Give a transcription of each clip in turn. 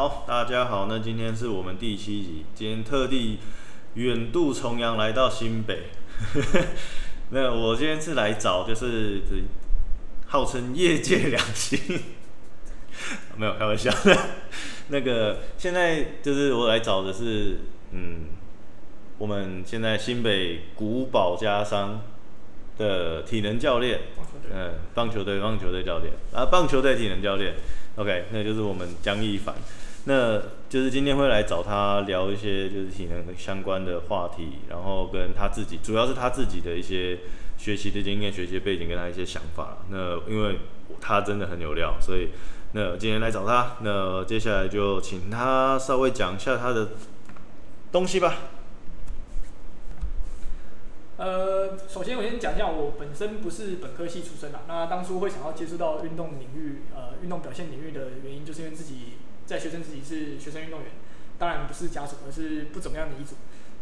好，大家好，那今天是我们第七集，今天特地远渡重洋来到新北。那我今天是来找，就是号称业界良心，没有开玩笑的。那个现在就是我来找的是，嗯，我们现在新北古堡家商的体能教练，嗯，棒球队棒球队教练啊，棒球队体能教练，OK，那就是我们江一凡。那就是今天会来找他聊一些就是体能相关的话题，然后跟他自己，主要是他自己的一些学习的经验、学习背景跟他一些想法。那因为他真的很有料，所以那今天来找他。那接下来就请他稍微讲一下他的东西吧。呃，首先我先讲一下，我本身不是本科系出身的。那当初会想要接触到运动领域，呃，运动表现领域的原因，就是因为自己。在学生自己是学生运动员，当然不是甲组，而是不怎么样的乙组。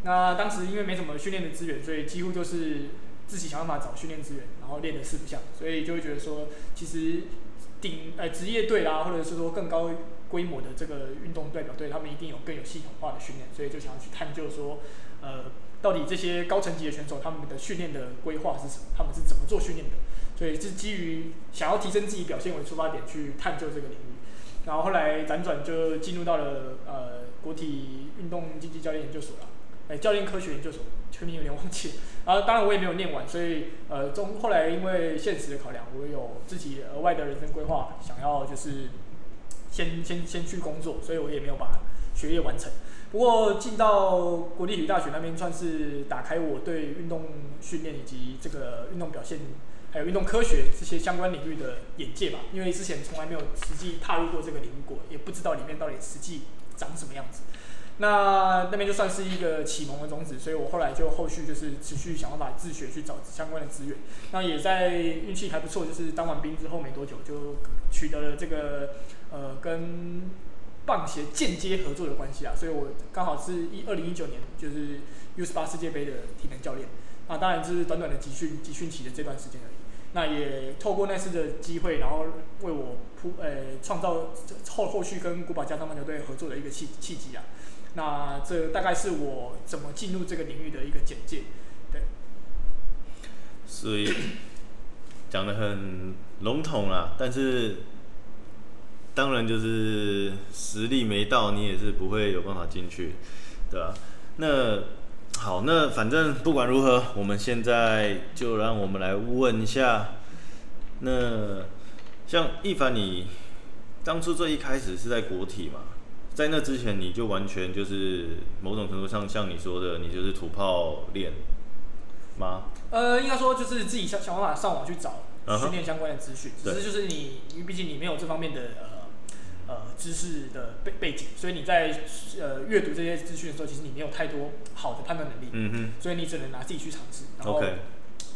那当时因为没什么训练的资源，所以几乎就是自己想办法找训练资源，然后练的四不像，所以就会觉得说，其实顶呃职业队啦，或者是说更高规模的这个运动代表队，他们一定有更有系统化的训练，所以就想要去探究说，呃，到底这些高层级的选手他们的训练的规划是什么，他们是怎么做训练的，所以是基于想要提升自己表现为出发点去探究这个领域。然后后来辗转就进入到了呃国体运动竞技教练研究所了，哎，教练科学研究所，全名有点忘记。然后当然我也没有念完，所以呃中后来因为现实的考量，我有自己额外的人生规划，想要就是先先先去工作，所以我也没有把学业完成。不过进到国立体育大学那边，算是打开我对运动训练以及这个运动表现。还有运动科学这些相关领域的眼界吧，因为之前从来没有实际踏入过这个领域过，也不知道里面到底实际长什么样子。那那边就算是一个启蒙的种子，所以我后来就后续就是持续想办法自学去找相关的资源。那也在运气还不错，就是当完兵之后没多久就取得了这个呃跟棒协间接合作的关系啊，所以我刚好是一二零一九年就是 U 十八世界杯的体能教练。那当然就是短短的集训集训期的这段时间而已。那也透过那次的机会，然后为我铺呃创造后后续跟古堡家商棒球队合作的一个契契机啊。那这大概是我怎么进入这个领域的一个简介，对。所以讲得很笼统啦，但是当然就是实力没到，你也是不会有办法进去，对吧？那。好，那反正不管如何，我们现在就让我们来问一下，那像一凡，你当初最一开始是在国体嘛？在那之前，你就完全就是某种程度上像你说的，你就是土炮练吗？呃，应该说就是自己想想办法上网去找训练相关的资讯，只是就是你，因为毕竟你没有这方面的呃。呃，知识的背背景，所以你在呃阅读这些资讯的时候，其实你没有太多好的判断能力，嗯哼，所以你只能拿自己去尝试。然后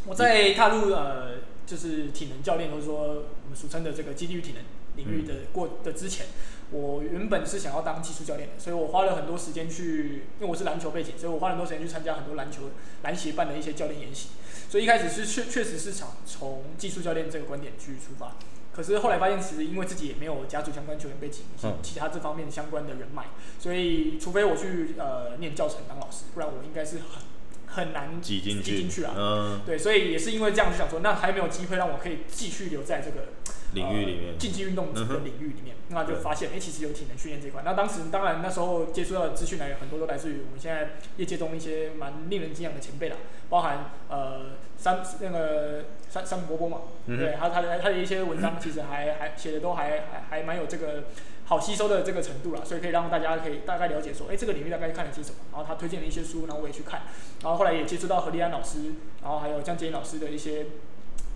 我在踏入呃就是体能教练，或者说我们俗称的这个基地与体能领域的过的之前，我原本是想要当技术教练的，所以我花了很多时间去，因为我是篮球背景，所以我花了很多时间去参加很多篮球篮协办的一些教练研习，所以一开始是确确实是想从技术教练这个观点去出发。可是后来发现，其实因为自己也没有家族相关球员背景，其他这方面相关的人脉，所以除非我去呃念教程当老师，不然我应该是很很难挤进去，去啊。嗯，对，所以也是因为这样就想说，那还没有机会让我可以继续留在这个领域里面，竞技运动的领域里面，嗯、那就发现，哎、欸，其实有体能训练这一块。那当时当然那时候接触到的资讯来源很多都来自于我们现在业界中一些蛮令人敬仰的前辈啦，包含呃。三那个三三伯伯嘛，嗯、对，他他的他的一些文章 其实还还写的都还还还蛮有这个好吸收的这个程度啦，所以可以让大家可以大概了解说，哎，这个领域大概看了些什么。然后他推荐了一些书，然后我也去看。然后后来也接触到何立安老师，然后还有江杰老师的一些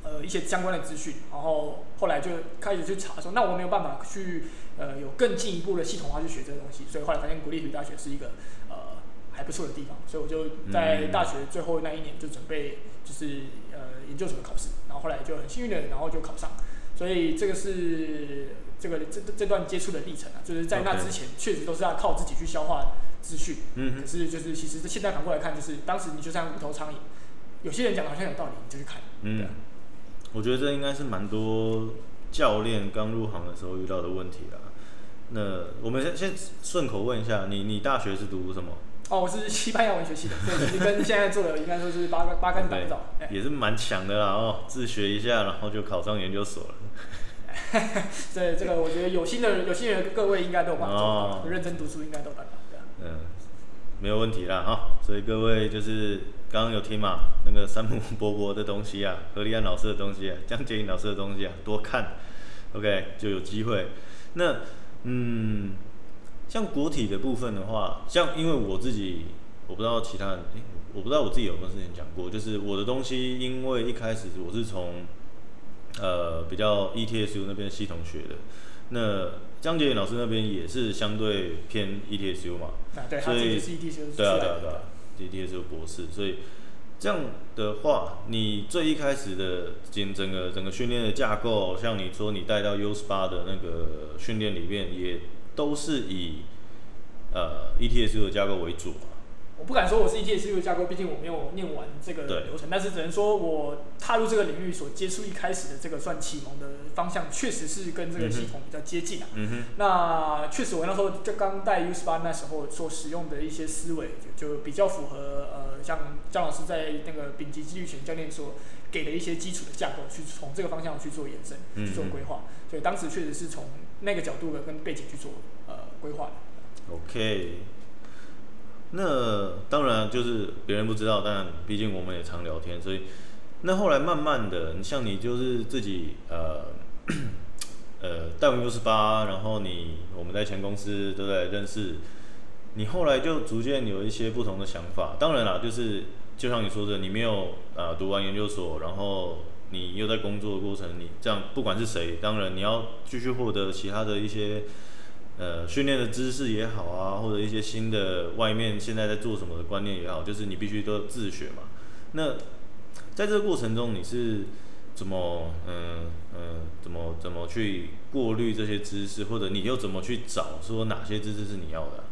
呃一些相关的资讯。然后后来就开始去查说，那我没有办法去呃有更进一步的系统化去学这个东西。所以后来发现国立体育大学是一个呃还不错的地方，所以我就在大学最后那一年就准备。就是呃研究所的考试，然后后来就很幸运的，然后就考上，所以这个是这个这这段接触的历程啊，就是在那之前确实都是要靠自己去消化资讯，嗯，可是就是其实现在反过来看，就是当时你就像无头苍蝇，有些人讲的好像有道理，你就去看，嗯，我觉得这应该是蛮多教练刚入行的时候遇到的问题啦，那我们先先顺口问一下，你你大学是读什么？哦，我是西班牙文学系的，所以其实跟现在做的应该说是八八竿打不着，也是蛮强的啦哦，自学一下，然后就考上研究所了。对，这个我觉得有心的有心人各位应该都有办法认真读书应该都办法。嗯，没有问题啦哈。所以各位就是刚刚有听嘛，那个山姆伯伯的东西啊，何立安老师的东西啊，江洁颖老师的东西啊，多看，OK 就有机会。那嗯，像国体的部分的话，像因为我自己，我不知道其他人，诶，我不知道我自己有没有之前讲过，就是我的东西，因为一开始我是从呃比较 ETSU 那边系统学的，那江洁颖老师那边也是相对偏 ETSU 嘛，啊、对，所以是 ETSU 对啊对啊对啊，ETSU 博士，所以这样的话，你最一开始的整整个整个训练的架构，像你说你带到 U 十八的那个训练里面，也都是以呃 ETSU 的架构为主。我不敢说我是 ETSU 架构，毕竟我没有念完这个流程，但是只能说我踏入这个领域所接触一开始的这个算启蒙的方向，确实是跟这个系统比较接近啊。嗯。那确实我那时候就刚带 U 十八那时候所使用的一些思维，就就比较符合呃，像姜老师在那个丙级肌力学教练所给的一些基础的架构，去从这个方向去做延伸，去做规划。所以当时确实是从那个角度的跟背景去做呃规划的。OK。那当然就是别人不知道，但毕竟我们也常聊天，所以那后来慢慢的，像你就是自己呃呃带完 U18，然后你我们在前公司都在认识，你后来就逐渐有一些不同的想法。当然啦，就是就像你说的，你没有啊、呃、读完研究所，然后你又在工作的过程，你这样不管是谁，当然你要继续获得其他的一些。呃，训练的知识也好啊，或者一些新的外面现在在做什么的观念也好，就是你必须都自学嘛。那在这个过程中，你是怎么嗯嗯怎么怎么去过滤这些知识，或者你又怎么去找说哪些知识是你要的？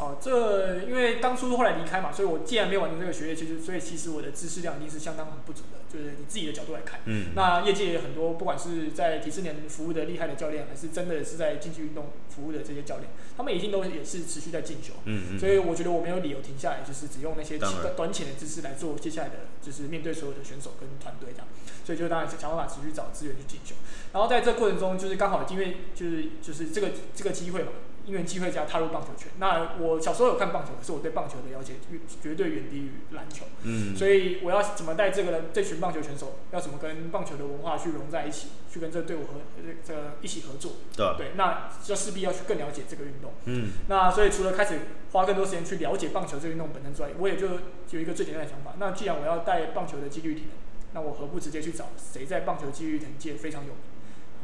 哦，这因为当初后来离开嘛，所以我既然没有完成这个学业，其实所以其实我的知识量一定是相当很不足的。就是你自己的角度来看，嗯，那业界也有很多，不管是在体适能服务的厉害的教练，还是真的是在竞技运动服务的这些教练，他们已经都也是持续在进修，嗯嗯，所以我觉得我没有理由停下来，就是只用那些短短浅的知识来做接下来的，就是面对所有的选手跟团队这样，所以就当然想办法持续找资源去进修，然后在这个过程中，就是刚好因为就是就是这个这个机会嘛。因缘机会下踏入棒球圈。那我小时候有看棒球，可是我对棒球的了解绝对远低于篮球。嗯。所以我要怎么带这个人这群棒球选手，要怎么跟棒球的文化去融在一起，去跟这个队伍合这个一起合作。对。对。那就势必要去更了解这个运动。嗯。那所以除了开始花更多时间去了解棒球这个运动本身之外，我也就有一个最简单的想法。那既然我要带棒球的纪律体能，那我何不直接去找谁在棒球纪律体能界非常有名？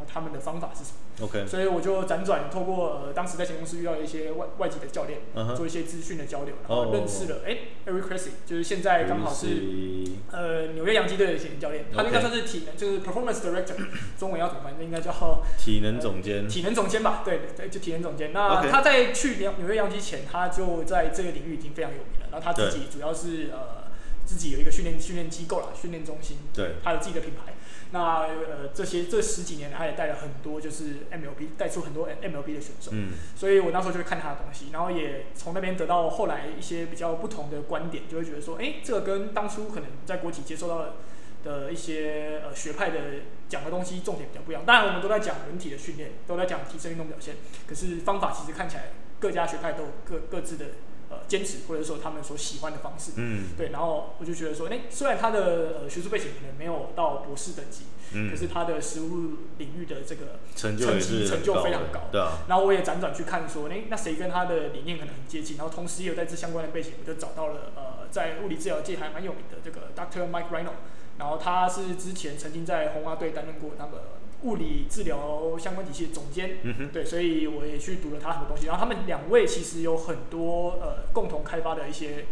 他们的方法是什么？OK，所以我就辗转透过呃当时在前公司遇到一些外外籍的教练，uh huh. 做一些资讯的交流，然后认识了哎、oh. Eric Cressey，就是现在刚好是呃纽约洋基队的体能教练，他应该算是体能就是 Performance Director，中文要怎么翻译？应该叫 体能总监、呃，体能总监吧？对对，就体能总监。那他在去纽纽约洋基前，他就在这个领域已经非常有名了。然后他自己主要是呃自己有一个训练训练机构啦，训练中心，对，他有自己的品牌。那呃，这些这十几年来，他也带了很多，就是 MLB 带出很多 MLB 的选手。嗯。所以我那时候就会看他的东西，然后也从那边得到后来一些比较不同的观点，就会觉得说，哎，这个跟当初可能在国企接受到的，的一些呃学派的讲的东西重点比较不一样。当然，我们都在讲人体的训练，都在讲提升运动表现，可是方法其实看起来各家学派都有各各自的。呃，坚持或者说他们所喜欢的方式，嗯，对，然后我就觉得说，哎，虽然他的呃学术背景可能没有到博士等级，嗯，可是他的实务领域的这个成就成就非常高，对啊。然后我也辗转去看说，哎，那谁跟他的理念可能很接近？然后同时也有在这相关的背景，我就找到了呃，在物理治疗界还蛮有名的这个 Dr. Mike Reinold，然后他是之前曾经在红花队担任过那个。物理治疗相关体系的总监，对，所以我也去读了他很多东西。然后他们两位其实有很多呃共同开发的一些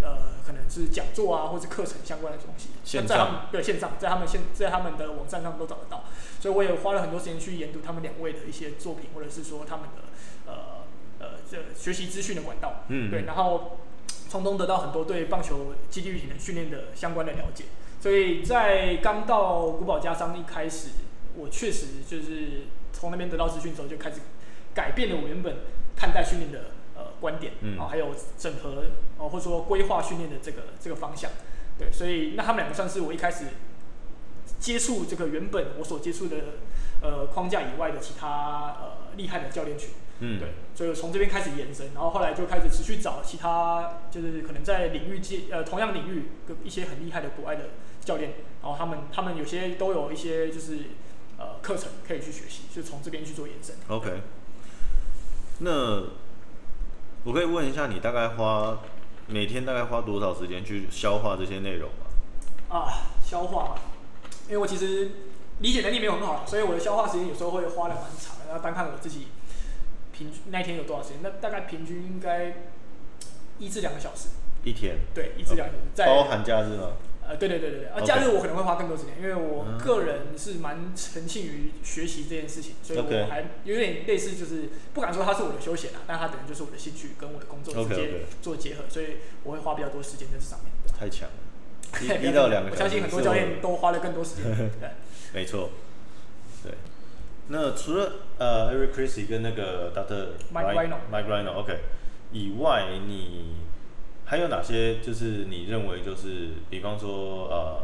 呃可能是讲座啊，或是课程相关的东西。线上对线上，在他们现在他们的网站上都找得到。所以我也花了很多时间去研读他们两位的一些作品，或者是说他们的呃呃这学习资讯的管道。嗯，对，然后从中得到很多对棒球基地运体能训练的相关的了解。所以在刚到古堡家商一开始。我确实就是从那边得到资讯之后，就开始改变了我原本看待训练的呃观点，嗯，然后还有整合哦，或者说规划训练的这个这个方向，对，所以那他们两个算是我一开始接触这个原本我所接触的呃框架以外的其他呃厉害的教练群，嗯，对，所以从这边开始延伸，然后后来就开始持续找其他就是可能在领域界呃同样领域跟一些很厉害的国外的教练，然后他们他们有些都有一些就是呃课程可以去学习，就从这边去做延伸。OK，那我可以问一下，你大概花每天大概花多少时间去消化这些内容吗？啊，消化嘛，因为我其实理解能力没有很好，所以我的消化时间有时候会花的蛮长的。然后单看我自己平均那天有多少时间，那大概平均应该一至两个小时。一天？对，一至两个小时。在包含假日吗？呃，对对对对对，啊假日我可能会花更多时间，因为我个人是蛮沉浸于学习这件事情，所以我还有点类似，就是不敢说它是我的休闲啊，但它等于就是我的兴趣跟我的工作之间做结合.所以我会花比较多时间在这上面。太强了，一到两个，我相信很多教练都花了更多时间。对，没错。对，那除了呃，Eric Cressey 跟那个 Dr. Mike Rhino，Mike Rhino，OK 以外，你。还有哪些就是你认为就是，比方说呃，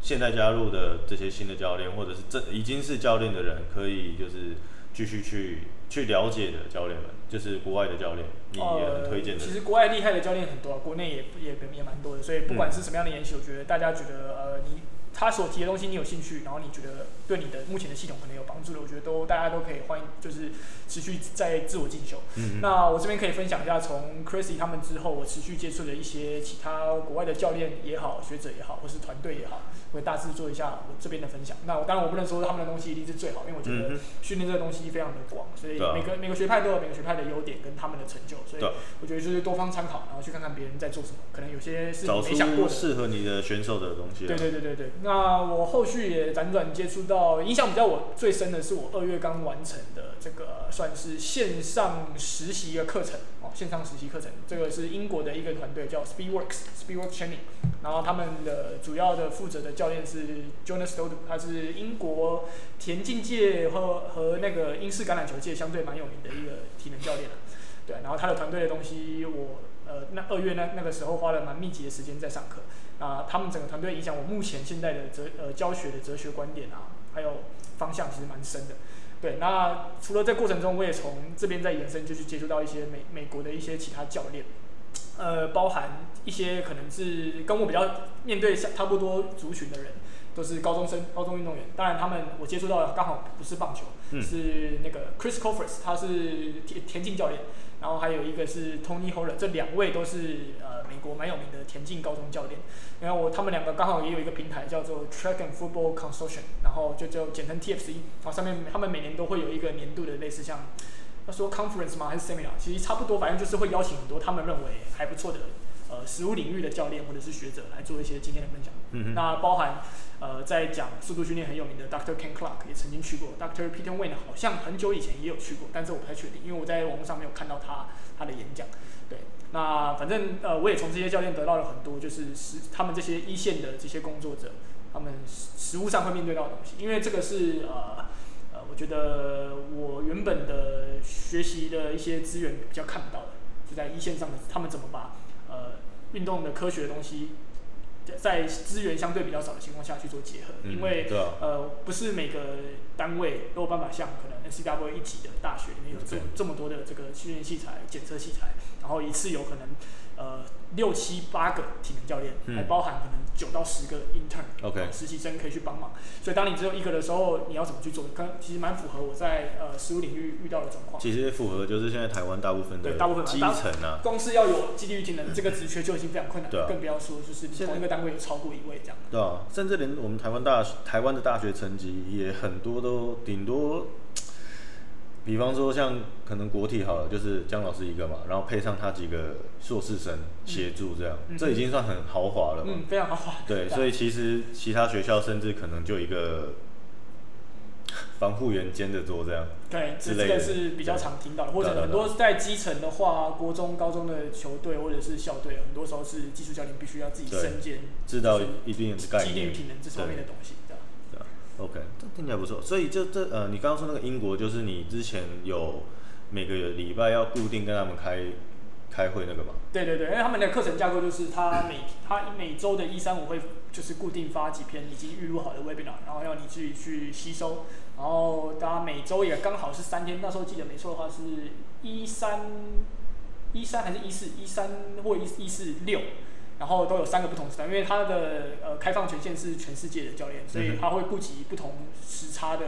现在加入的这些新的教练，或者是这已经是教练的人，可以就是继续去去了解的教练们，就是国外的教练，你也很推荐的。呃，其实国外厉害的教练很多，国内也也也蛮多的，所以不管是什么样的研习，我觉得大家觉得呃你。他所提的东西你有兴趣，然后你觉得对你的目前的系统可能有帮助的，我觉得都大家都可以欢迎，就是持续在自我进修。那我这边可以分享一下，从 Cressey 他们之后，我持续接触的一些其他国外的教练也好、学者也好，或是团队也好，我会大致做一下我这边的分享。那我当然我不能说他们的东西一定是最好，因为我觉得训练这个东西非常的广，所以每个每个学派都有每个学派的优点跟他们的成就，所以我觉得就是多方参考，然后去看看别人在做什么，可能有些是你没想过的，适合你的选手的东西。对对对对对。那我后。续也辗转接触到，印象比较我最深的是我二月刚完成的这个算是线上实习的课程哦，线上实习课程，这个是英国的一个团队叫 Speedworks Speedworks Training，然后他们的主要的负责的教练是 Jonas Stodder，他是英国田径界和和那个英式橄榄球界相对蛮有名的一个体能教练，对，然后他的团队的东西我呃那二月那那个时候花了蛮密集的时间在上课。啊，他们整个团队影响我目前现在的哲呃教学的哲学观点啊，还有方向其实蛮深的。对，那除了在过程中，我也从这边在延伸，就去接触到一些美美国的一些其他教练，呃，包含一些可能是跟我比较面对差不多族群的人，都是高中生、高中运动员。当然，他们我接触到的刚好不是棒球，嗯、是那个 Chris Colfers，他是田田径教练。然后还有一个是 Tony Holler，这两位都是呃美国蛮有名的田径高中教练。然后我他们两个刚好也有一个平台叫做 Track and Football Consortium，然后就就简称 TFC。然后上面他们每年都会有一个年度的类似像，他说 Conference 吗还是 Seminar？其实差不多，反正就是会邀请很多他们认为还不错的呃实务领域的教练或者是学者来做一些经验的分享。嗯哼。那包含。呃，在讲速度训练很有名的 Dr. Ken Clark 也曾经去过，Dr. Peter Wayne 好像很久以前也有去过，但是我不太确定，因为我在网络上没有看到他他的演讲。对，那反正呃，我也从这些教练得到了很多，就是实他们这些一线的这些工作者，他们实务上会面对到的东西，因为这个是呃呃，我觉得我原本的学习的一些资源比较看不到的，就在一线上的他们怎么把呃运动的科学的东西。在资源相对比较少的情况下去做结合，因为、呃不是每个单位都有办法像可能 NCWA 一级的大学里面有这这么多的这个训练器材、检测器材，然后一次有可能呃六七八个体能教练，嗯、还包含可能九到十个 intern，OK，实习生可以去帮忙。所以当你只有一个的时候，你要怎么去做？刚其实蛮符合我在呃实务领域遇到的状况。其实符合就是现在台湾大部分的大部分基层啊，光是要有肌力与体能这个职缺就已经非常困难，对啊、更不要说就是同一个单位有超过一位这样。对啊，甚至连我们台湾大台湾的大学成绩也很多都顶多。比方说，像可能国体好了，就是姜老师一个嘛，然后配上他几个硕士生协助，这样，嗯、这已经算很豪华了嘛。嗯，非常豪华。对，所以其实其他学校甚至可能就一个防护员兼着做这样。对，这这个是比较常听到的，对或者很多在基层的话，国中、高中的球队或者是校队，很多时候是技术教练必须要自己身兼，知道一定的概念，肌力体能这方面的东西。OK，这听起来不错。所以就这呃，你刚刚说那个英国，就是你之前有每个礼拜要固定跟他们开开会那个吗？对对对，因为他们的课程架构就是他每他每周的一三五会就是固定发几篇已经预录好的 webinar，然后要你自己去吸收，然后大家每周也刚好是三天，那时候记得没错的话是一三一三还是一四一三或一一四六。然后都有三个不同时段，因为他的呃开放权限是全世界的教练，所以他会顾及不同时差的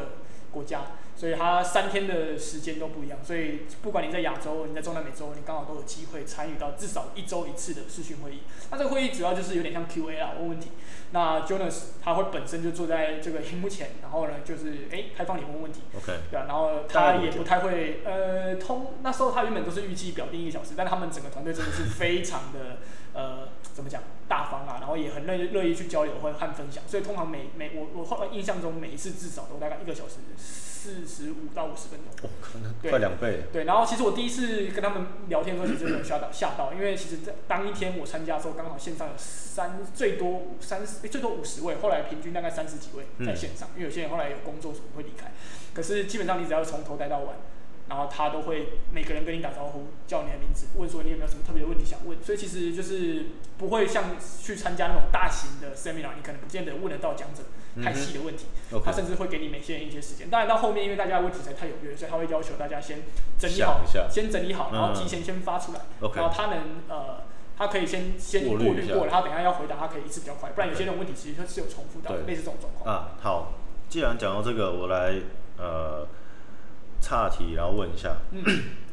国家，所以他三天的时间都不一样。所以不管你在亚洲，你在中南美洲，你刚好都有机会参与到至少一周一次的视讯会议。那这个会议主要就是有点像 Q&A 啊，问问题。那 Jonas 他会本身就坐在这个荧幕前，然后呢就是哎开放你问问题。OK。对啊，然后他也不太会呃通，那时候他原本都是预计表定一个小时，但他们整个团队真的是非常的呃。怎么讲大方啊，然后也很乐意乐意去交流或和分享，所以通常每每我我后来印象中每一次至少都大概一个小时四十五到五十分钟，哦，可能快两倍。对，然后其实我第一次跟他们聊天的时候，其实有吓到吓到，因为其实在当一天我参加的时候，刚好线上有三最多三十最多五十位，后来平均大概三十几位在线上，嗯、因为有些人后来有工作所以会离开，可是基本上你只要从头待到晚。然后他都会每个人跟你打招呼，叫你的名字，问说你有没有什么特别的问题想问。所以其实就是不会像去参加那种大型的 seminar，你可能不见得问得到讲者太细的问题。嗯、他甚至会给你每些人一些时间。当然到后面，因为大家的问题实在太踊跃，所以他会要求大家先整理好，先整理好，然后提前先发出来，嗯、然后他能呃，他可以先先过滤过了，他等下要回答，他可以一次比较快。不然有些人问题其实是有重复的，类似这种状况。啊，好，既然讲到这个，我来呃。岔题，然后问一下，嗯、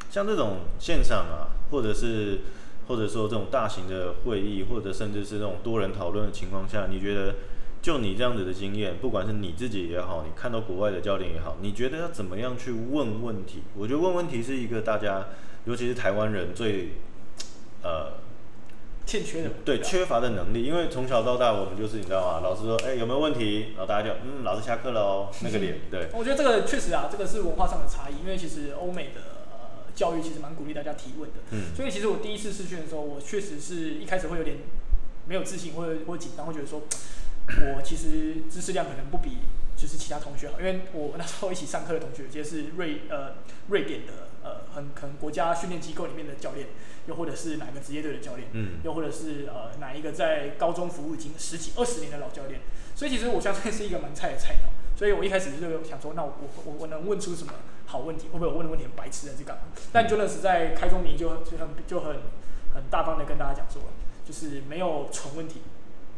像这种线上啊，或者是或者说这种大型的会议，或者甚至是那种多人讨论的情况下，你觉得就你这样子的经验，不管是你自己也好，你看到国外的教练也好，你觉得要怎么样去问问题？我觉得问问题是一个大家，尤其是台湾人最呃。欠缺的对缺乏的能力，因为从小到大我们就是你知道吗？老师说哎、欸、有没有问题，然后大家就嗯老师下课了哦。那个脸对。我觉得这个确实啊，这个是文化上的差异，因为其实欧美的呃教育其实蛮鼓励大家提问的，嗯，所以其实我第一次试训的时候，我确实是一开始会有点没有自信或者或紧张，会觉得说我其实知识量可能不比就是其他同学好，因为我那时候一起上课的同学，其实是瑞呃瑞典的呃很可能国家训练机构里面的教练。又或者是哪个职业队的教练，嗯，又或者是呃哪一个在高中服务已经十几二十年的老教练，所以其实我相信是一个蛮菜的菜鸟，所以我一开始就想说，那我我我能问出什么好问题？会不会我问的问题很白痴的这个？但 Jonas 在开宗明义就就很就很很大方的跟大家讲说，就是没有蠢问题，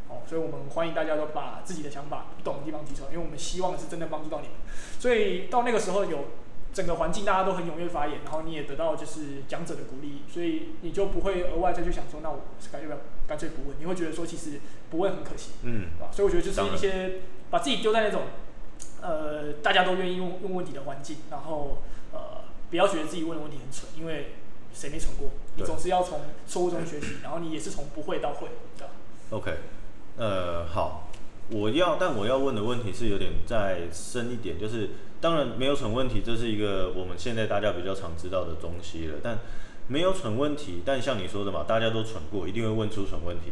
哦，所以我们欢迎大家都把自己的想法不懂的地方提出来，因为我们希望是真的帮助到你们，所以到那个时候有。整个环境大家都很踊跃发言，然后你也得到就是讲者的鼓励，所以你就不会额外再去想说，那我干脆不要干脆不问，你会觉得说其实不问很可惜，嗯，对吧？所以我觉得就是一些把自己丢在那种呃大家都愿意问问问题的环境，然后呃不要觉得自己问的问题很蠢，因为谁没蠢过？你总是要从错误中学习，然后你也是从不会到会，对吧？OK，呃，好，我要但我要问的问题是有点再深一点，就是。当然没有蠢问题，这是一个我们现在大家比较常知道的东西了。但没有蠢问题，但像你说的嘛，大家都蠢过，一定会问出蠢问题。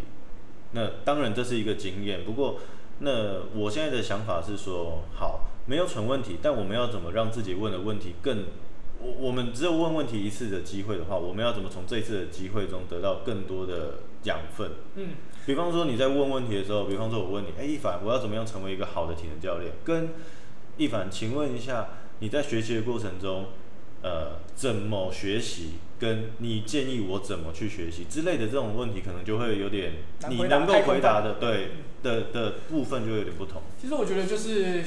那当然这是一个经验。不过，那我现在的想法是说，好，没有蠢问题，但我们要怎么让自己问的问题更？我我们只有问问题一次的机会的话，我们要怎么从这一次的机会中得到更多的养分？嗯，比方说你在问问题的时候，比方说我问你，哎，一凡，我要怎么样成为一个好的体能教练？跟一凡，请问一下，你在学习的过程中，呃，怎么学习？跟你建议我怎么去学习之类的这种问题，可能就会有点你能够回答的，对的的部分就有点不同。其实我觉得就是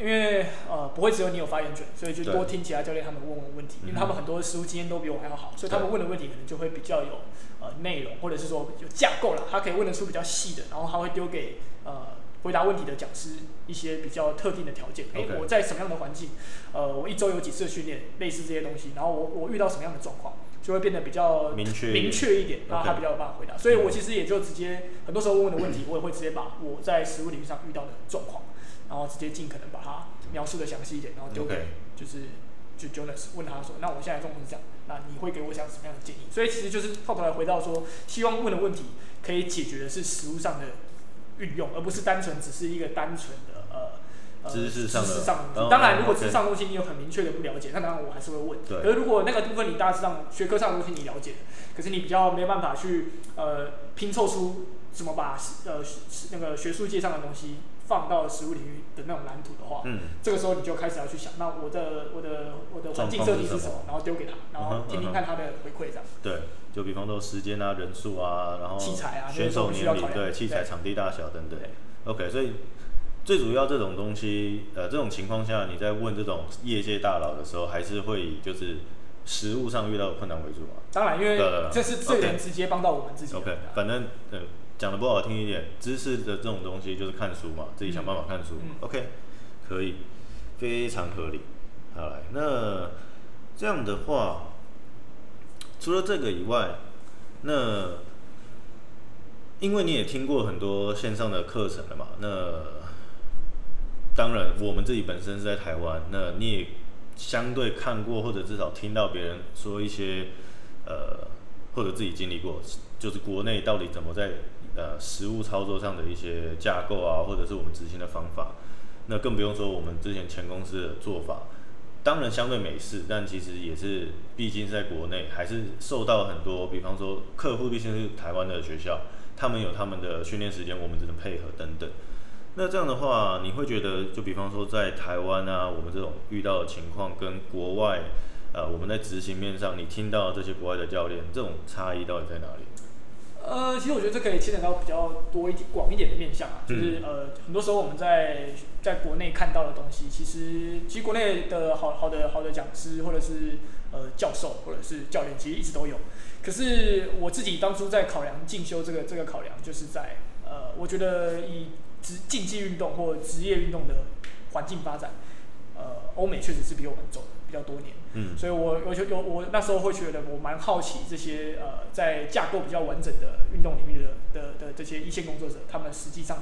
因为呃，不会只有你有发言权，所以就多听其他教练他们问问问题，因为他们很多实务经验都比我还要好，所以他们问的问题可能就会比较有呃内容，或者是说有架构了，他可以问得出比较细的，然后他会丢给呃。回答问题的讲师一些比较特定的条件，诶、欸，我在什么样的环境，呃，我一周有几次训练，类似这些东西，然后我我遇到什么样的状况，就会变得比较明确明确一点，然后他比较有办法回答。所以我其实也就直接很多时候问的问题，我也会直接把我在实物领域上遇到的状况，然后直接尽可能把它描述的详细一点，然后丢给就是就 Jonas 问他说，那我现在状况是这样，那你会给我讲什么样的建议？所以其实就是后头来回到说，希望问的问题可以解决的是实物上的。运用，而不是单纯只是一个单纯的呃知识上的，知识上的。当然，如果知识上的东西你有很明确的不了解，那当然我还是会问。对。可是如果那个部分你大致上学科上的东西你了解，可是你比较没有办法去呃拼凑出怎么把呃那个学术界上的东西放到食物领域的那种蓝图的话，嗯，这个时候你就开始要去想，那我的我的我的环境设计是什么，然后丢给他，然后听听看他的回馈这样。对，就比方说时间啊、人数啊，然后器材啊、选手年龄，对，器材、场地大小等等。OK，所以最主要这种东西，呃，这种情况下，你在问这种业界大佬的时候，还是会以就是实物上遇到的困难为主嘛？当然，因为这是最能直接帮到我们自己。OK，反正呃。讲的不好听一点，知识的这种东西就是看书嘛，自己想办法看书。嗯、OK，可以，非常合理。好来，那这样的话，除了这个以外，那因为你也听过很多线上的课程了嘛，那当然我们自己本身是在台湾，那你也相对看过或者至少听到别人说一些呃，或者自己经历过，就是国内到底怎么在呃，实务操作上的一些架构啊，或者是我们执行的方法，那更不用说我们之前前公司的做法，当然相对美式，但其实也是，毕竟在国内还是受到很多，比方说客户毕竟是台湾的学校，他们有他们的训练时间，我们只能配合等等。那这样的话，你会觉得，就比方说在台湾啊，我们这种遇到的情况跟国外，呃，我们在执行面上，你听到这些国外的教练，这种差异到底在哪里？呃，其实我觉得这可以牵扯到比较多一点、广一点的面向啊，就是呃，很多时候我们在在国内看到的东西，其实其实国内的好好的好的讲师或者是呃教授或者是教练，其实一直都有。可是我自己当初在考量进修这个这个考量，就是在呃，我觉得以职竞技运动或职业运动的环境发展，呃，欧美确实是比我们走的比较多年。嗯，所以我我就有我那时候会觉得我蛮好奇这些呃在架构比较完整的运动领域的的的这些一线工作者，他们实际上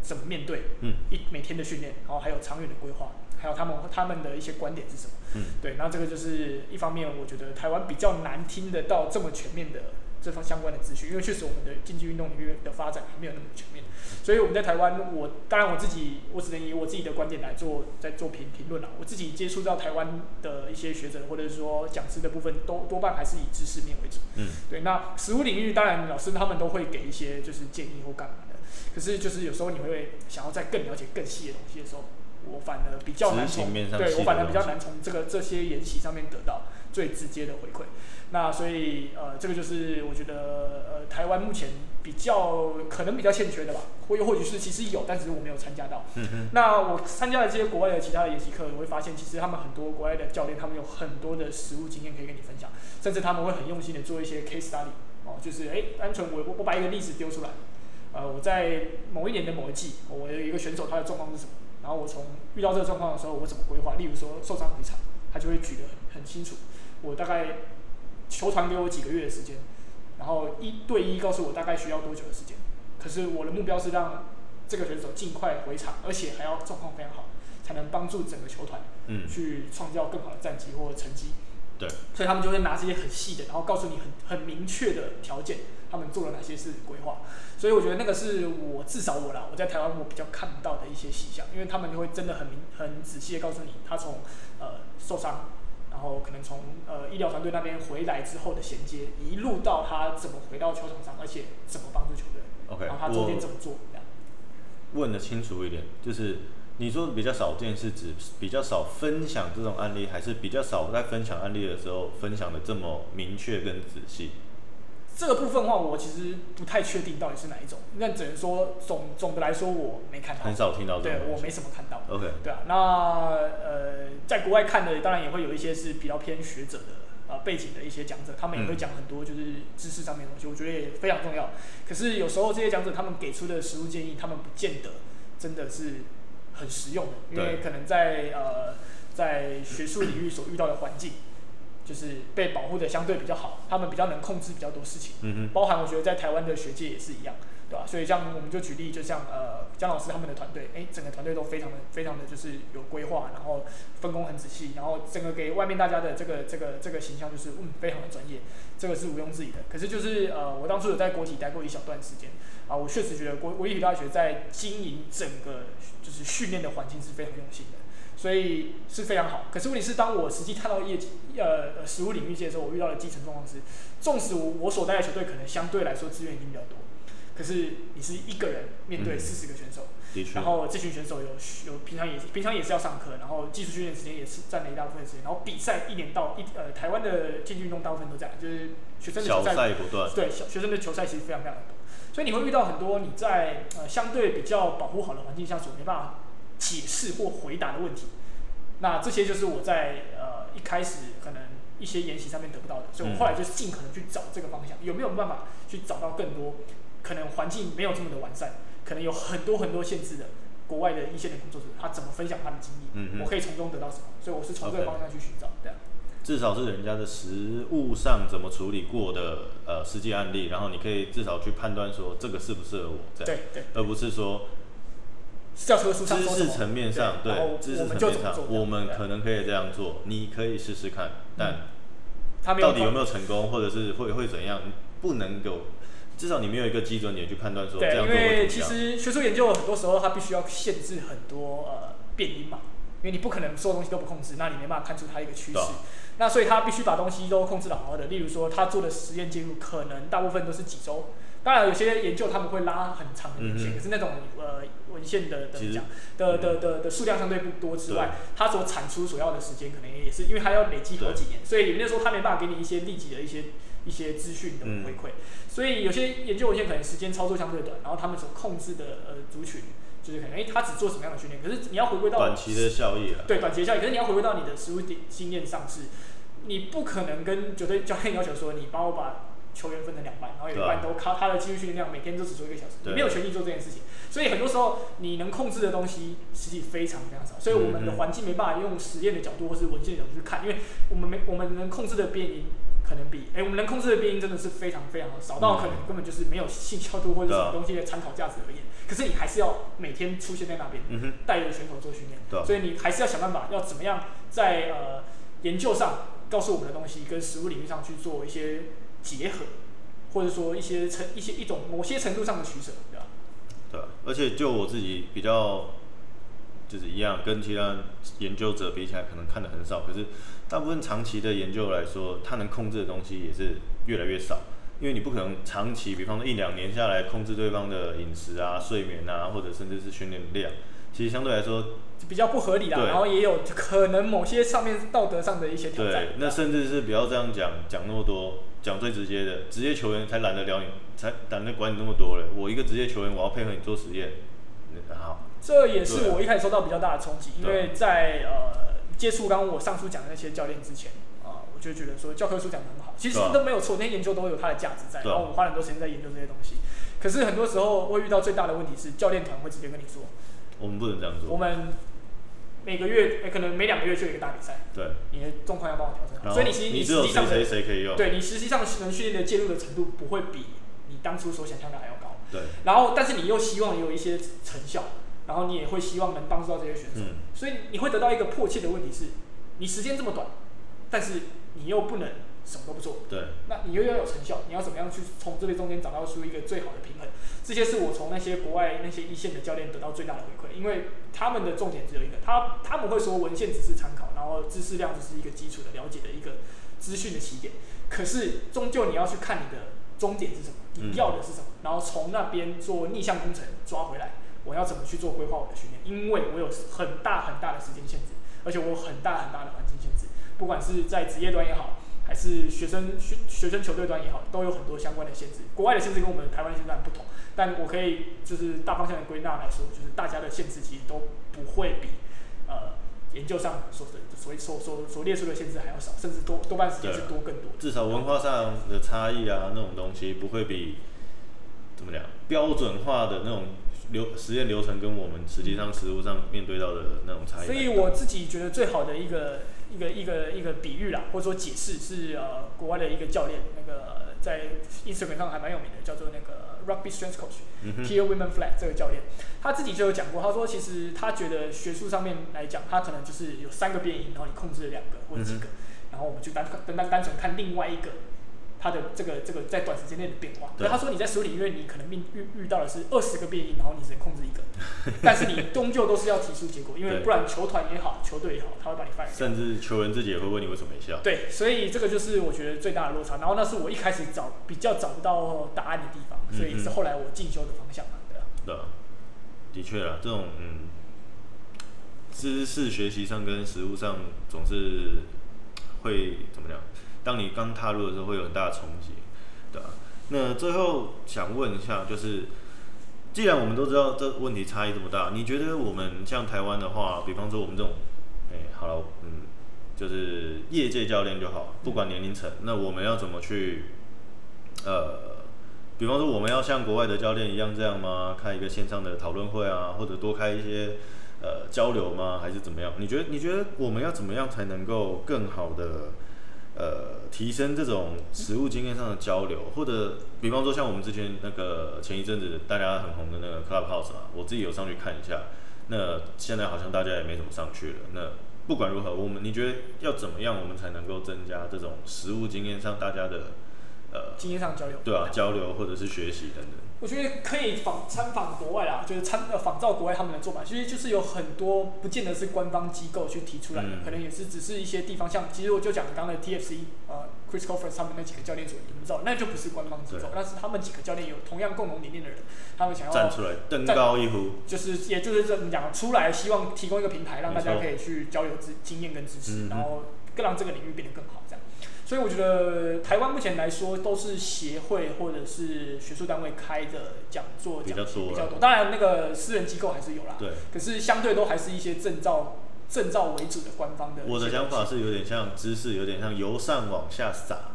怎么面对嗯一每天的训练，然后还有长远的规划，还有他们他们的一些观点是什么？嗯，对，那这个就是一方面，我觉得台湾比较难听得到这么全面的。这方相关的资讯，因为确实我们的竞技运动领域的发展还没有那么全面，所以我们在台湾，我当然我自己，我只能以我自己的观点来做，在做评评论了。我自己接触到台湾的一些学者或者是说讲师的部分，都多半还是以知识面为主。嗯，对。那实务领域，当然老师他们都会给一些就是建议或干嘛的，可是就是有时候你会想要在更了解更细的东西的时候，我反而比较难从，对我反而比较难从这个这些研习上面得到最直接的回馈。那所以呃，这个就是我觉得呃，台湾目前比较可能比较欠缺的吧，或又或许是其实有，但是我没有参加到。嗯嗯。那我参加了这些国外的其他的研习课，我会发现其实他们很多国外的教练，他们有很多的实务经验可以跟你分享，甚至他们会很用心的做一些 case study 哦，就是哎，单纯我我把一个例子丢出来，呃，我在某一年的某一季，我有一个选手他的状况是什么，然后我从遇到这个状况的时候，我怎么规划，例如说受伤回场，他就会举得很很清楚，我大概。球团给我几个月的时间，然后一对一告诉我大概需要多久的时间。可是我的目标是让这个选手尽快回场，而且还要状况非常好，才能帮助整个球团，嗯，去创造更好的战绩或者成绩。对，所以他们就会拿这些很细的，然后告诉你很很明确的条件，他们做了哪些事规划。所以我觉得那个是我至少我啦，我在台湾我比较看不到的一些细项，因为他们就会真的很明很仔细的告诉你，他从呃受伤。然后可能从呃医疗团队那边回来之后的衔接，一路到他怎么回到球场上，而且怎么帮助球队，OK，然后他中间怎么做？问的清楚一点，就是你说的比较少见，是指比较少分享这种案例，还是比较少在分享案例的时候分享的这么明确跟仔细？这个部分的话，我其实不太确定到底是哪一种，那只能说总总的来说，我没看到，很少听到这种，对我没什么看到。OK，对啊，那呃，在国外看的当然也会有一些是比较偏学者的呃背景的一些讲者，他们也会讲很多就是知识上面的东西，我觉得也非常重要。可是有时候这些讲者他们给出的实物建议，他们不见得真的是很实用的，因为可能在呃在学术领域所遇到的环境。就是被保护的相对比较好，他们比较能控制比较多事情，嗯哼，包含我觉得在台湾的学界也是一样，对吧？所以像我们就举例，就像呃江老师他们的团队，哎，整个团队都非常的非常的就是有规划，然后分工很仔细，然后整个给外面大家的这个这个这个形象就是嗯非常的专业，这个是毋庸置疑的。可是就是呃我当初有在国体待过一小段时间啊，我确实觉得国国立体大学在经营整个就是训练的环境是非常用心的。所以是非常好，可是问题是，当我实际看到业绩，呃，实务领域界的时候，我遇到的基层状况是，纵使我我所带的球队可能相对来说资源已经比较多，可是你是一个人面对四十个选手，嗯、然后这群选手有有平常也平常也是要上课，然后技术训练时间也是占了一大部分时间，然后比赛一年到一呃，台湾的竞技运动大部分都这样，就是学生的球赛不断，对小学生的球赛其实非常非常多，所以你会遇到很多你在呃相对比较保护好的环境下所没办法。解释或回答的问题，那这些就是我在呃一开始可能一些研习上面得不到的，所以我后来就尽可能去找这个方向，有没有办法去找到更多可能环境没有这么的完善，可能有很多很多限制的国外的一线的工作者，他怎么分享他的经历，嗯，我可以从中得到什么，所以我是从这个方向去寻找，对啊。至少是人家的实物上怎么处理过的呃实际案例，然后你可以至少去判断说这个适不适合我，这样，对对，而不是说。教科书上知识层面上，对，对知识层面上，我们可能可以这样做，你可以试试看，但到底有没有成功，或者是会会怎样，不能够，至少你没有一个基准点去判断说这样做会怎样。因为其实学术研究很多时候它必须要限制很多呃变因嘛，因为你不可能所有东西都不控制，那你没办法看出它一个趋势。那所以他必须把东西都控制的好好的，例如说他做的实验记录可能大部分都是几周。当然，有些研究他们会拉很长的年限，嗯，可是那种呃文献的的讲的的的的数量相对不多之外，它所产出所要的时间可能也是，因为它要累积好几年，所以有些时候他没办法给你一些立即的一些一些资讯的回馈，嗯，所以有些研究文献可能时间操作相对短，然后他们所控制的呃族群就是可能哎，他只做什么样的训练，可是你要回归到短期的效益啊，对短期的效益，可是你要回归到你的实务经验上是，你不可能跟球队教练要求说你帮我把。球员分成两半，然后有一半都靠他的技术训练量，每天都只做一个小时，你没有权利做这件事情。所以很多时候你能控制的东西实际非常非常少，所以我们的环境没办法用实验的角度或是文献的角度去看，因为我们没我们能控制的变因可能比哎、欸、我们能控制的变因真的是非常非常的少到可能根本就是没有性效度或者什么东西的参考价值而言。可是你还是要每天出现在那边，带着选手做训练，所以你还是要想办法要怎么样在呃研究上告诉我们的东西跟实物领域上去做一些。结合，或者说一些程一些一种某些程度上的取舍，对吧？对，而且就我自己比较，就是一样，跟其他研究者比起来，可能看的很少。可是大部分长期的研究来说，他能控制的东西也是越来越少，因为你不可能长期，比方说一两年下来控制对方的饮食啊、睡眠啊，或者甚至是训练量，其实相对来说比较不合理啦。然后也有可能某些上面道德上的一些挑战。对，那甚至是不要这样讲，讲那么多。讲最直接的，职业球员才懒得聊你，才懒得管你那么多嘞。我一个职业球员，我要配合你做实验，好。这也是我一开始受到比较大的冲击，因为在呃接触刚刚我上述讲的那些教练之前啊、呃，我就觉得说教科书讲的很好，其实都没有错，那些研究都有它的价值在。然后我花很多时间在研究这些东西，可是很多时候会遇到最大的问题是，教练团会直接跟你说，我们不能这样做。我们。每个月，欸、可能每两个月就有一个大比赛，对，你的状况要帮我调整好，所以你其实你实际上谁谁可以用，对你实际上能训练的介入的程度不会比你当初所想象的还要高，对。然后，但是你又希望有一些成效，然后你也会希望能帮助到这些选手，嗯，所以你会得到一个迫切的问题是，你时间这么短，但是你又不能。什么都不做，对，那你又要有成效，你要怎么样去从这边中间找到出一个最好的平衡？这些是我从那些国外那些一线的教练得到最大的回馈，因为他们的重点只有一个，他他们会说文献只是参考，然后知识量只是一个基础的了解的一个资讯的起点，可是终究你要去看你的终点是什么，你要的是什么，然后从那边做逆向工程抓回来，我要怎么去做规划我的训练？因为我有很大很大的时间限制，而且我有很大很大的环境限制，不管是在职业端也好。还是学生学学生球队端也好，都有很多相关的限制。国外的限制跟我们台湾的限制不同，但我可以就是大方向的归纳来说，就是大家的限制其实都不会比呃研究上所的所所所所列出的限制还要少，甚至多多半时间是多更多。至少文化上的差异啊，那种东西不会比怎么讲标准化的那种流实验流程跟我们实际上实物上面对到的那种差异。所以我自己觉得最好的一个。一个一个一个比喻啦，或者说解释是呃国外的一个教练，那个在 Instagram 上还蛮有名的，叫做那个 Rugby Strength Coach、嗯、Kia Women-Flett 这个教练，他自己就有讲过，他说其实他觉得学术上面来讲，他可能就是有三个变音，然后你控制了两个或者几个，嗯、然后我们就单单单单纯看另外一个。他的这个这个在短时间内的变化，对，他说你在实务领域你可能遇遇遇到的是二十个变异，然后你只能控制一个，但是你终究都是要提出结果，因为不然球团也好，球队也好，他会把你 fire。甚至球员自己也会问你为什么没效。对，所以这个就是我觉得最大的落差。然后那是我一开始找比较找不到答案的地方，所以是后来我进修的方向嘛，对吧？对，的确啊，这种嗯，知识学习上跟实物上总是会怎么讲？当你刚踏入的时候，会有很大的冲击，对吧？那最后想问一下，就是既然我们都知道这问题差异这么大，你觉得我们像台湾的话，比方说我们这种，哎，好了，嗯，就是业界教练就好，不管年龄层，那我们要怎么去，呃，比方说我们要像国外的教练一样这样吗？开一个线上的讨论会啊，或者多开一些呃交流吗？还是怎么样？你觉得你觉得我们要怎么样才能够更好的？呃，提升这种实物经验上的交流，或者比方说像我们之前那个前一阵子大家很红的那个 Clubhouse 嘛，我自己有上去看一下。那现在好像大家也没怎么上去了。那不管如何，我们你觉得要怎么样，我们才能够增加这种实物经验上大家的呃经验上交流？对啊，交流或者是学习等等。我觉得可以仿参访国外啦，就是参呃仿照国外他们的做法，其实就是有很多不见得是官方机构去提出来的，嗯、可能也是只是一些地方，像其实我就讲刚刚的 TFC 呃 Chris c o f f e r s 他们那几个教练所营造，那就不是官方机构，但是他们几个教练有同样共同理念的人，他们想要站出来登高一呼，就是也就是这么讲出来，希望提供一个平台，让大家可以去交流知经验跟知识，然后更让这个领域变得更好。所以我觉得台湾目前来说都是协会或者是学术单位开的讲座讲比较多，比较多。当然那个私人机构还是有啦。对。可是相对都还是一些证照证照为主的官方的。我的想法是有点像知识，有点像由上往下撒。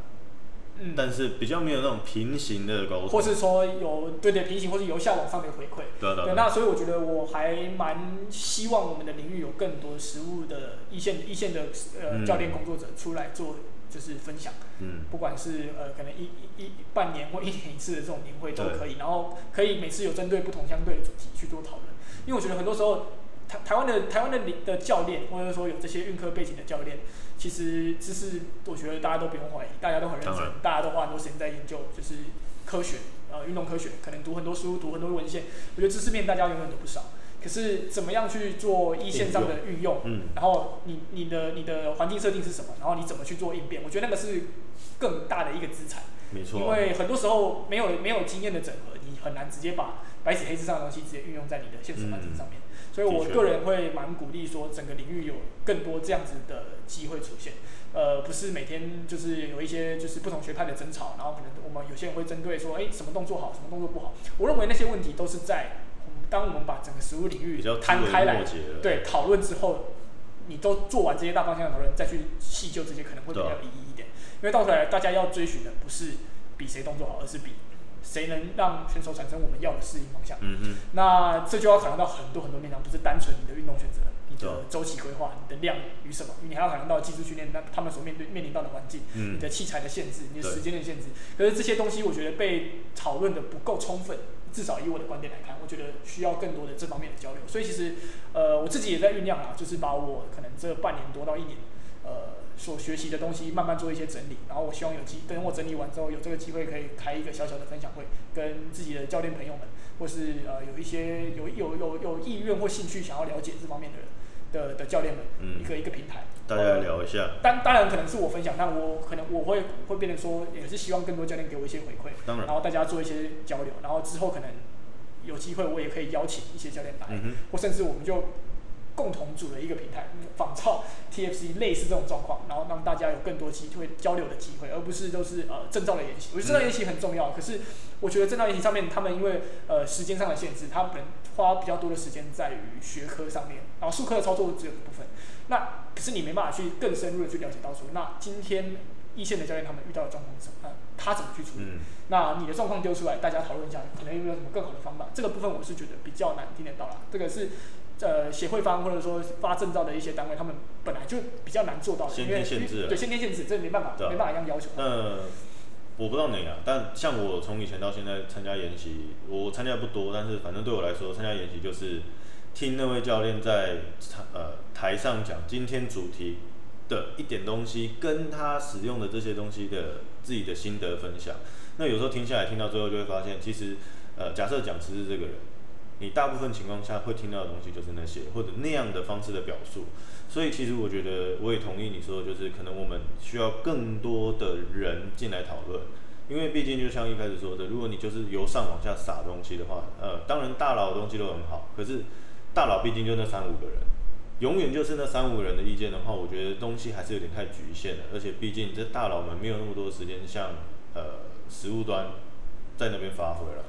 嗯。但是比较没有那种平行的沟通。或是说有对对平行，或是由下往上的回馈。对对，对。那所以我觉得我还蛮希望我们的领域有更多实务的一线一线的呃教练工作者出来做。就是分享，嗯，不管是呃可能一一一半年或一年一次的这种年会都可以，然后可以每次有针对不同相对的主题去做讨论，因为我觉得很多时候台台湾的台湾的的教练或者说有这些运科背景的教练，其实知识我觉得大家都不用怀疑，大家都很认真，大家都花很多时间在研究，就是科学呃运动科学，可能读很多书，读很多文献，我觉得知识面大家永远都不少。可是怎么样去做一线上的运用？嗯，然后你你的你的环境设定是什么？然后你怎么去做应变？我觉得那个是更大的一个资产。没错。因为很多时候没有没有经验的整合，你很难直接把白纸黑字上的东西直接运用在你的现实环境上面。所以我个人会蛮鼓励说，整个领域有更多这样子的机会出现。呃，不是每天就是有一些就是不同学派的争吵，然后可能我们有些人会针对说，哎，什么动作好，什么动作不好。我认为那些问题都是在。当我们把整个食物领域摊开来，对讨论之后，你都做完这些大方向的讨论，再去细究这些可能会比较有意义一点。因为到头来大家要追寻的不是比谁动作好，而是比谁能让选手产生我们要的适应方向。嗯嗯。那这就要考量到很多很多面向，不是单纯你的运动选择，你的周期规划，你的量与什么，你还要考量到技术训练，那他们所面对面临到的环境，你的器材的限制，你的时间的限制。可是这些东西，我觉得被讨论的不够充分。至少以我的观点来看，我觉得需要更多的这方面的交流。所以其实，呃，我自己也在酝酿啊，就是把我可能这半年多到一年，呃，所学习的东西慢慢做一些整理。然后我希望有机，等我整理完之后，有这个机会可以开一个小小的分享会，跟自己的教练朋友们，或是呃有一些有有有有意愿或兴趣想要了解这方面的人的的教练们，嗯、一个一个平台。大家聊一下，当当然可能是我分享，但我可能我会会变成说，也是希望更多教练给我一些回馈，当然，然后大家做一些交流，然后之后可能有机会我也可以邀请一些教练来，嗯、或甚至我们就共同组了一个平台，仿照 TFC 类似这种状况，然后让大家有更多机会交流的机会，而不是都是呃证照的研习。我觉得证照研习很重要，嗯、可是我觉得证照研习上面他们因为呃时间上的限制，他们花比较多的时间在于学科上面，然后术科的操作只有一部分。那可是你没办法去更深入的去了解到说，那今天一线的教练他们遇到的状况是什么？他怎么去处理？嗯、那你的状况丢出来，大家讨论一下，可能有没有什么更好的方法？这个部分我是觉得比较难听得到啦。这个是呃协会方或者说发证照的一些单位，他们本来就比较难做到先天限制，对先天限制，这没办法，对没办法一样要求。我不知道你啊，但像我从以前到现在参加研习，我参加不多，但是反正对我来说，参加研习就是听那位教练在呃台上讲今天主题的一点东西，跟他使用的这些东西的自己的心得分享。那有时候听下来，听到最后就会发现，其实呃假设讲师是这个人，你大部分情况下会听到的东西就是那些或者那样的方式的表述。所以其实我觉得我也同意你说，就是可能我们需要更多的人进来讨论，因为毕竟就像一开始说的，如果你就是由上往下撒东西的话，呃，当然大佬的东西都很好，可是大佬毕竟就那三五个人，永远就是那三五个人的意见的话，我觉得东西还是有点太局限了，而且毕竟这大佬们没有那么多时间像呃实务端在那边发挥了。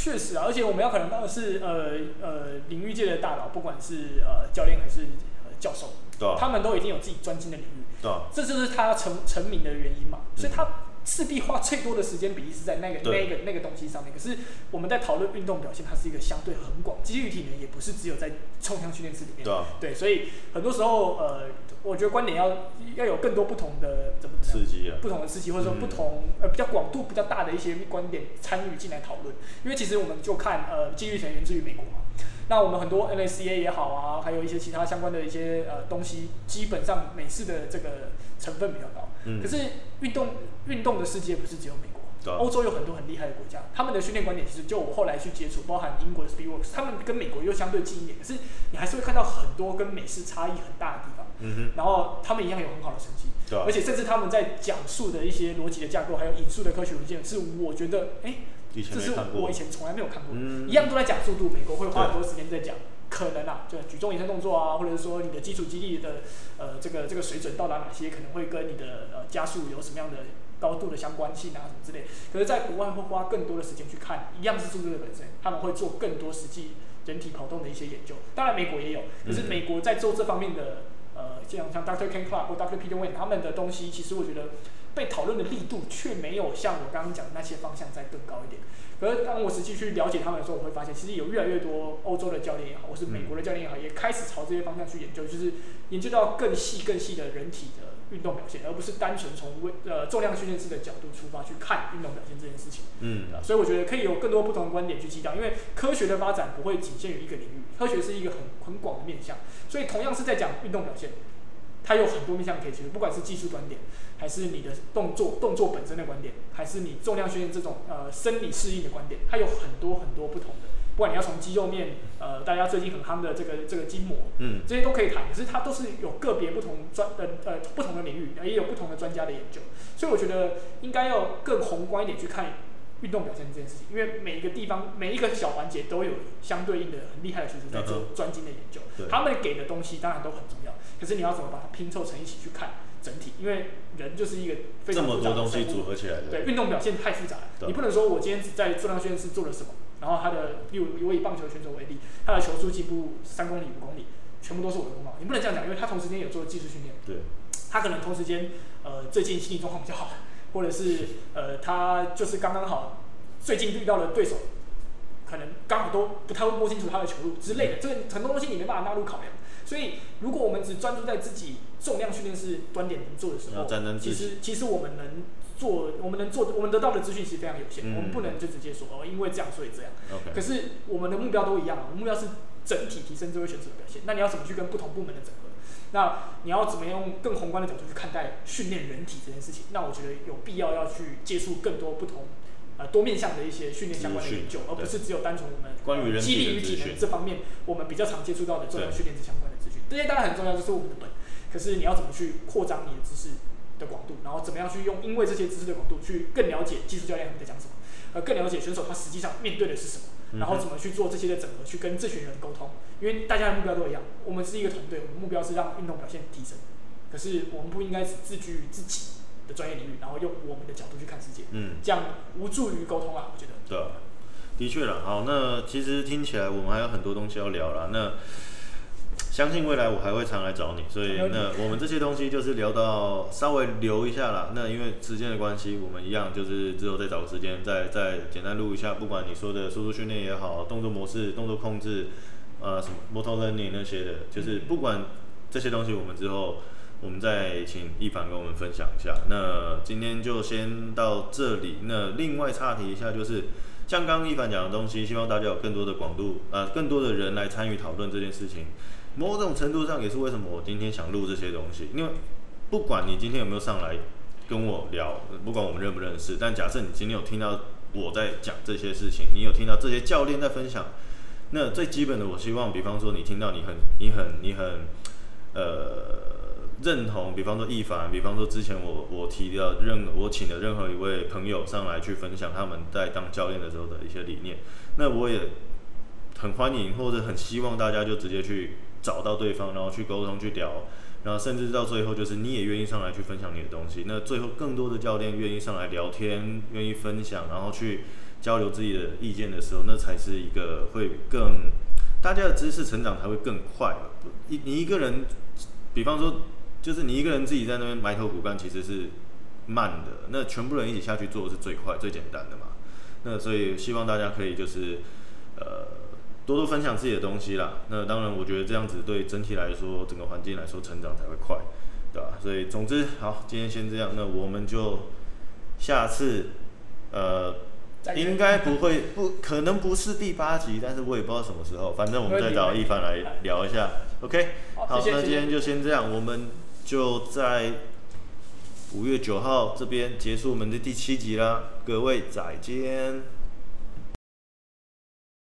确实啊，而且我们要考量到的是呃呃领域界的大佬，不管是呃教练还是。呃教授，啊、他们都已经有自己专精的领域，啊、这就是他成成名的原因嘛。嗯、所以他势必花最多的时间比例是在那个那个那个东西上面。可是我们在讨论运动表现，它是一个相对很广，肌力体能也不是只有在重量训练室里面。对，啊、对，所以很多时候，呃，我觉得观点要要有更多不同的怎么刺激啊，不同的刺激，或者说不同、嗯、呃比较广度比较大的一些观点参与进来讨论。因为其实我们就看呃肌力体能源自于美国嘛。那我们很多 NSCA 也好啊，还有一些其他相关的一些呃东西，基本上美式的这个成分比较高。嗯。可是运动运动的世界不是只有美国，欧洲有很多很厉害的国家，他们的训练观点其实就我后来去接触，包含英国的 Speedworks，他们跟美国又相对近一点，可是你还是会看到很多跟美式差异很大的地方。嗯哼。然后他们一样有很好的成绩。对。而且甚至他们在讲述的一些逻辑的架构，还有引述的科学文件，是我觉得哎。欸这是我以前从来没有看过，嗯、一样都在讲速度。美国会花很多时间在讲可能啊，就举重延伸动作啊，或者是说你的基础肌力的呃这个这个水准到达哪些，可能会跟你的呃加速有什么样的高度的相关性啊什么之类。可是，在国外会花更多的时间去看，一样是速度的本身，他们会做更多实际人体跑动的一些研究。当然，美国也有，可是美国在做这方面的呃，像像 Dr. Ken Clark 或 Dr. Peter Wayne 他们的东西，其实我觉得被讨论的力度却没有像我刚刚讲的那些方向再更高一点。可是当我实际去了解他们的时候，我会发现，其实有越来越多欧洲的教练也好，或是美国的教练也好，也开始朝这些方向去研究，就是研究到更细、更细的人体的运动表现，而不是单纯从微呃重量训练师的角度出发去看运动表现这件事情。嗯，所以我觉得可以有更多不同的观点去激荡，因为科学的发展不会仅限于一个领域，科学是一个很很广的面向，所以同样是在讲运动表现。它有很多面向可以切入，不管是技术观点，还是你的动作动作本身的观点，还是你重量训练这种呃生理适应的观点，它有很多很多不同的。不管你要从肌肉面，呃，大家最近很夯的这个这个筋膜，嗯，这些都可以谈。可是它都是有个别不同专呃呃不同的领域，也有不同的专家的研究。所以我觉得应该要更宏观一点去看运动表现这件事情，因为每一个地方每一个小环节都有相对应的很厉害的学生在做专精的研究，嗯、他们给的东西当然都很重要。可是你要怎么把它拼凑成一起去看整体？因为人就是一个非常复杂的这么多东西组合起来的。对，运动表现太复杂了，对你不能说我今天只在重量训练室做了什么，然后他的，例如我以棒球选手为例，他的球速进步三公里、五公里，全部都是我的功劳。你不能这样讲，因为他同时间有做技术训练。对。他可能同时间，呃，最近心理状况比较好，或者是 呃，他就是刚刚好，最近遇到了对手，可能刚好都不太会摸清楚他的球路之类的，这个很多东西你没办法纳入考量。所以，如果我们只专注在自己重量训练是端点能做的时候，其实其实我们能做，我们能做，我们得到的资讯其实非常有限。嗯、我们不能就直接说哦，因为这样所以这样。可是我们的目标都一样，我们目标是整体提升这位选手的表现。那你要怎么去跟不同部门的整合？那你要怎么用更宏观的角度去看待训练人体这件事情？那我觉得有必要要去接触更多不同。呃多面向的一些训练相关的研究，而不是只有单纯我们关于肌力与体能这方面，我们比较常接触到的重量训练这相关。这些当然很重要，这是我们的本。可是你要怎么去扩张你的知识的广度，然后怎么样去用，因为这些知识的广度去更了解技术教练他们在讲什么，呃，更了解选手他实际上面对的是什么，然后怎么去做这些的整合，去跟这群人沟通。因为大家的目标都一样，我们是一个团队，我们目标是让运动表现提升。可是我们不应该只自居于自己。的专业领域，然后用我们的角度去看世界，嗯，这样无助于沟通啊，我觉得。对，的确了。好，那其实听起来我们还有很多东西要聊了。那相信未来我还会常来找你，所以那我们这些东西就是聊到稍微留一下啦。那因为时间的关系，我们一样就是之后再找个时间再再简单录一下。不管你说的输出训练也好，动作模式、动作控制，呃，什么 motor learning 那些的，就是不管这些东西，我们之后。我们再请一凡跟我们分享一下。那今天就先到这里。那另外岔题一下，就是像刚刚一凡讲的东西，希望大家有更多的广度，呃，更多的人来参与讨论这件事情。某种程度上也是为什么我今天想录这些东西，因为不管你今天有没有上来跟我聊，不管我们认不认识，但假设你今天有听到我在讲这些事情，你有听到这些教练在分享，那最基本的，我希望，比方说你听到你很、你很、你很，呃。认同，比方说易凡，比方说之前我我提到任我请的任何一位朋友上来去分享他们在当教练的时候的一些理念，那我也很欢迎或者很希望大家就直接去找到对方，然后去沟通去聊，然后甚至到最后就是你也愿意上来去分享你的东西，那最后更多的教练愿意上来聊天，愿意分享，然后去交流自己的意见的时候，那才是一个会更大家的知识成长才会更快。你你一个人，比方说。就是你一个人自己在那边埋头苦干，其实是慢的。那全部人一起下去做是最快、最简单的嘛。那所以希望大家可以就是呃多多分享自己的东西啦。那当然，我觉得这样子对整体来说，整个环境来说成长才会快，对吧？所以总之，好，今天先这样。那我们就下次呃应该不会不可能不是第八集，但是我也不知道什么时候。反正我们再找一凡来聊一下。OK，好，好，那今天就先这样，我们。就在五月九号这边结束我们的第七集啦，各位再见。